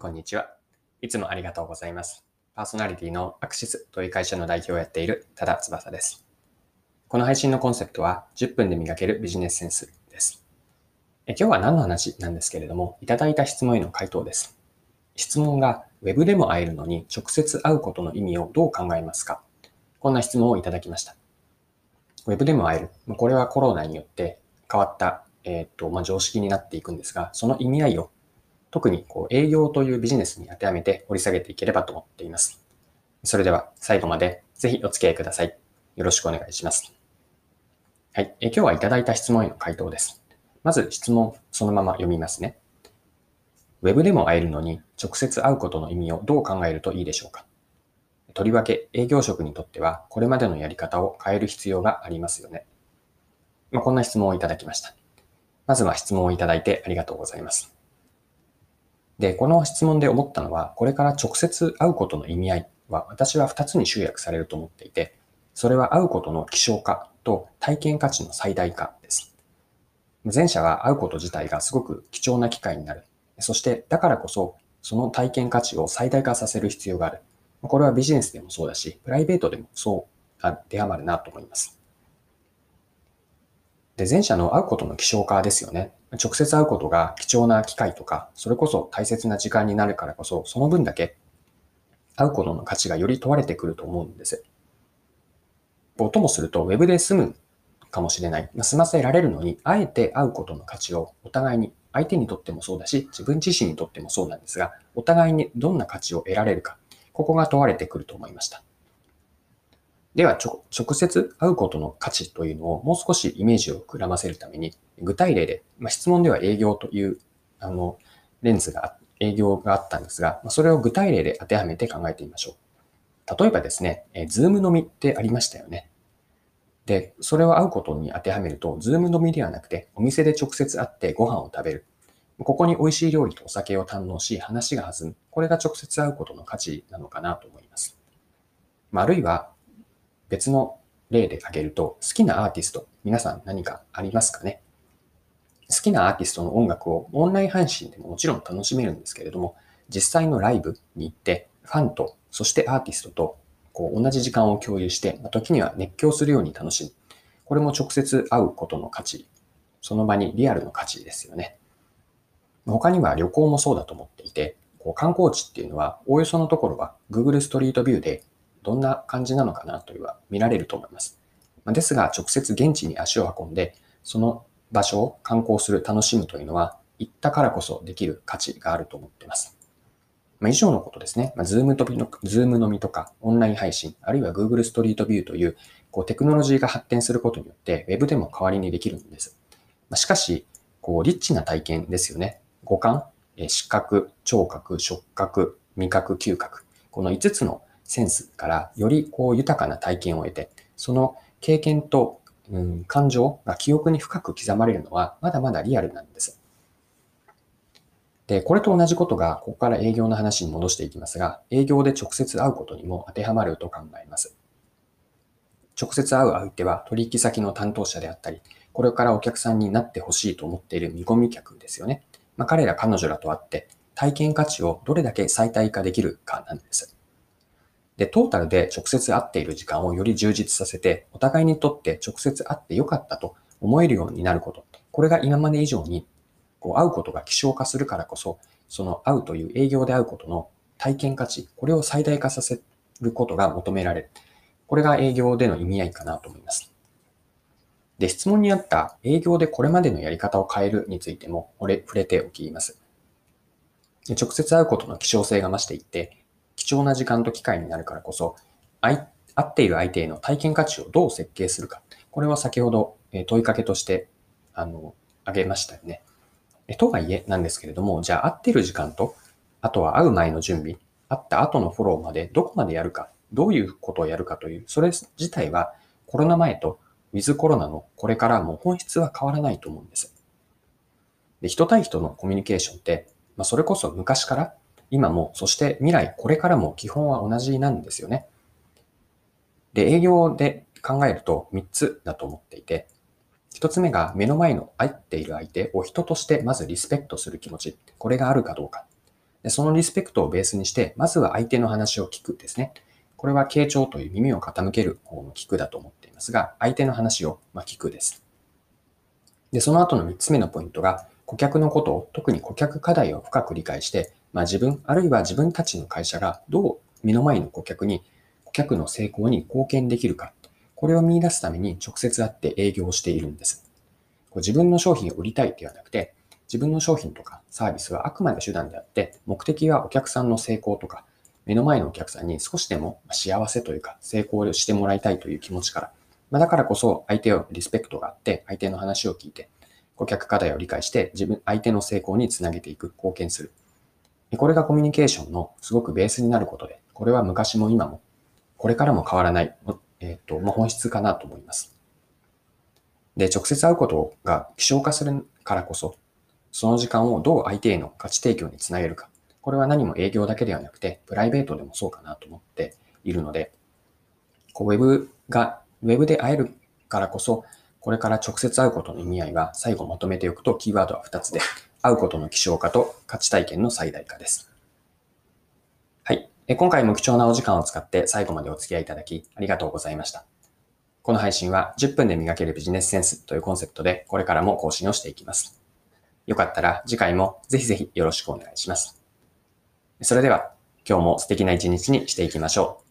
こんにちは。いつもありがとうございます。パーソナリティのアクシスという会社の代表をやっている多田翼です。この配信のコンセプトは10分で磨けるビジネスセンスです。え今日は何の話なんですけれども、いただいた質問への回答です。質問が Web でも会えるのに直接会うことの意味をどう考えますか？こんな質問をいただきました。Web でも会える。これはコロナによって変わった、えーとまあ、常識になっていくんですが、その意味合いを特にこう営業というビジネスに当てはめて掘り下げていければと思っています。それでは最後までぜひお付き合いください。よろしくお願いします。はい。え今日はいただいた質問への回答です。まず質問そのまま読みますね。ウェブでも会えるのに直接会うことの意味をどう考えるといいでしょうかとりわけ営業職にとってはこれまでのやり方を変える必要がありますよね。まあ、こんな質問をいただきました。まずは質問をいただいてありがとうございます。で、この質問で思ったのは、これから直接会うことの意味合いは、私は2つに集約されると思っていて、それは会うことの希少化と体験価値の最大化です。前者は会うこと自体がすごく貴重な機会になる。そして、だからこそ、その体験価値を最大化させる必要がある。これはビジネスでもそうだし、プライベートでもそう当てはまるなと思います。で、前者の会うことの希少化ですよね。直接会うことが貴重な機会とか、それこそ大切な時間になるからこそ、その分だけ会うことの価値がより問われてくると思うんです。ともすると、ウェブで済むかもしれない。済ませられるのに、あえて会うことの価値をお互いに、相手にとってもそうだし、自分自身にとってもそうなんですが、お互いにどんな価値を得られるか、ここが問われてくると思いました。では、直接会うことの価値というのをもう少しイメージを膨らませるために、具体例で、まあ、質問では営業という、あの、レンズが、営業があったんですが、それを具体例で当てはめて考えてみましょう。例えばですね、え Zoom 飲みってありましたよね。で、それを会うことに当てはめると、 Zoom 飲みではなくて、お店で直接会ってご飯を食べる。ここに美味しい料理とお酒を堪能し、話が弾む。これが直接会うことの価値なのかなと思います。まあ、あるいは、別の例で挙げると、好きなアーティスト、皆さん何かありますかね？好きなアーティストの音楽をオンライン配信でももちろん楽しめるんですけれども、実際のライブに行って、ファンと、そしてアーティストとこう同じ時間を共有して、時には熱狂するように楽しむ。これも直接会うことの価値。その場にリアルの価値ですよね。他には旅行もそうだと思っていて、こう観光地っていうのは、おおよそのところは Google ストリートビューでどんな感じなのかなというのは見られると思います。ですが、直接現地に足を運んで、その場所を観光する、楽しむというのは、行ったからこそできる価値があると思っています。まあ、以上のことですね。まあ、 Zoom との、 Zoom 飲みとか、オンライン配信、あるいは Google ストリートビューという、こう、テクノロジーが発展することによって、Web でも代わりにできるんです。まあ、しかし、こう、リッチな体験ですよね。五感、視覚、聴覚、触覚、味覚、嗅覚。この5つのセンスからよりこう豊かな体験を得て、その経験と、うん、感情が記憶に深く刻まれるのはまだまだリアルなんです。で、これと同じことが、ここから営業の話に戻していきますが、営業で直接会うことにも当てはまると考えます。直接会う相手は取引先の担当者であったり、これからお客さんになってほしいと思っている見込み客ですよね。まあ、彼ら彼女らと会って体験価値をどれだけ最大化できるかなんです。で、トータルで直接会っている時間をより充実させて、お互いにとって直接会ってよかったと思えるようになること。これが今まで以上にこう会うことが希少化するからこそ、その会うという営業で会うことの体験価値、これを最大化させることが求められる。これが営業での意味合いかなと思います。で、質問にあった営業でこれまでのやり方を変えるについても、これ触れておきます。直接会うことの希少性が増していって、貴重な時間と機会になるからこそ、会っている相手への体験価値をどう設計するか。これは先ほど問いかけとして、あの、挙げましたよね。とはいえなんですけれども、じゃあ会っている時間と、あとは会う前の準備、会った後のフォローまでどこまでやるか、どういうことをやるかという、それ自体はコロナ前とウィズコロナのこれからも本質は変わらないと思うんです。で人対人のコミュニケーションって、まあ、それこそ昔から今も、そして未来、これからも基本は同じなんですよね。で、営業で考えると3つだと思っていて、1つ目が目の前の会っている相手を人としてまずリスペクトする気持ち。これがあるかどうか。でそのリスペクトをベースにして、まずは相手の話を聞くですね。これは傾聴という耳を傾ける方の聞くだと思っていますが、相手の話をま聞くです。で、その後の3つ目のポイントが、顧客のことを、特に顧客課題を深く理解して、まあ、自分、あるいは自分たちの会社がどう目の前の顧客に、顧客の成功に貢献できるか、これを見出すために直接会って営業をしているんです。こう自分の商品を売りたいではなくて、自分の商品とかサービスはあくまで手段であって、目的はお客さんの成功とか、目の前のお客さんに少しでも幸せというか成功してもらいたいという気持ちから、まあ、だからこそ相手をリスペクトがあって、相手の話を聞いて、顧客課題を理解して自分、相手の成功につなげていく、貢献する。これがコミュニケーションのすごくベースになることで、これは昔も今も、これからも変わらない、えっ、ー、と、まあ、本質かなと思います。で、直接会うことが希少化するからこそ、その時間をどう相手への価値提供につなげるか。これは何も営業だけではなくて、プライベートでもそうかなと思っているので、こうウェブが、ウェブで会えるからこそ、これから直接会うことの意味合いは最後まとめておくとキーワードは2つで、会うことの希少化と価値体験の最大化です。はい。今回も貴重なお時間を使って最後までお付き合いいただきありがとうございました。この配信は10分で磨けるビジネスセンスというコンセプトでこれからも更新をしていきます。よかったら次回もぜひぜひよろしくお願いします。それでは今日も素敵な一日にしていきましょう。